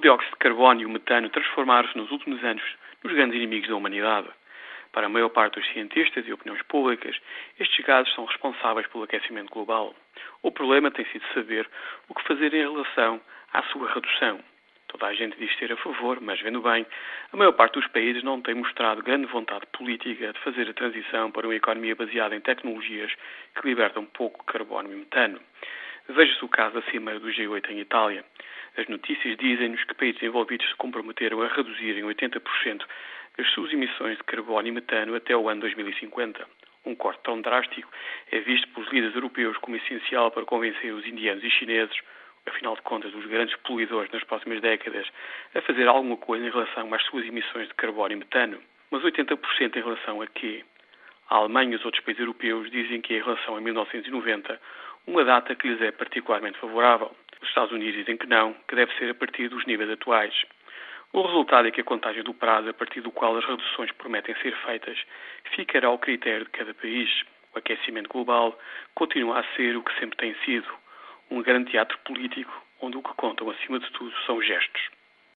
dióxido de carbono e o metano transformaram-se nos últimos anos nos grandes inimigos da humanidade. Para a maior parte dos cientistas e opiniões públicas, estes gases são responsáveis pelo aquecimento global. O problema tem sido saber o que fazer em relação à sua redução. Toda a gente diz ser a favor, mas vendo bem, a maior parte dos países não tem mostrado grande vontade política de fazer a transição para uma economia baseada em tecnologias que libertam pouco carbono e metano. Veja-se o caso da Cimeira do G8 em Itália. As notícias dizem-nos que países envolvidos se comprometeram a reduzir em 80% as suas emissões de carbono e metano até o ano 2050. Um corte tão drástico é visto pelos líderes europeus como essencial para convencer os indianos e chineses, afinal de contas, os grandes poluidores nas próximas décadas, a fazer alguma coisa em relação às suas emissões de carbono e metano. Mas 80% em relação a quê? A Alemanha e os outros países europeus dizem que, em relação a 1990, uma data que lhes é particularmente favorável. Os Estados Unidos dizem que não, que deve ser a partir dos níveis atuais. O resultado é que a contagem do prazo a partir do qual as reduções prometem ser feitas ficará ao critério de cada país. O aquecimento global continua a ser o que sempre tem sido, um grande teatro político onde o que contam acima de tudo são gestos.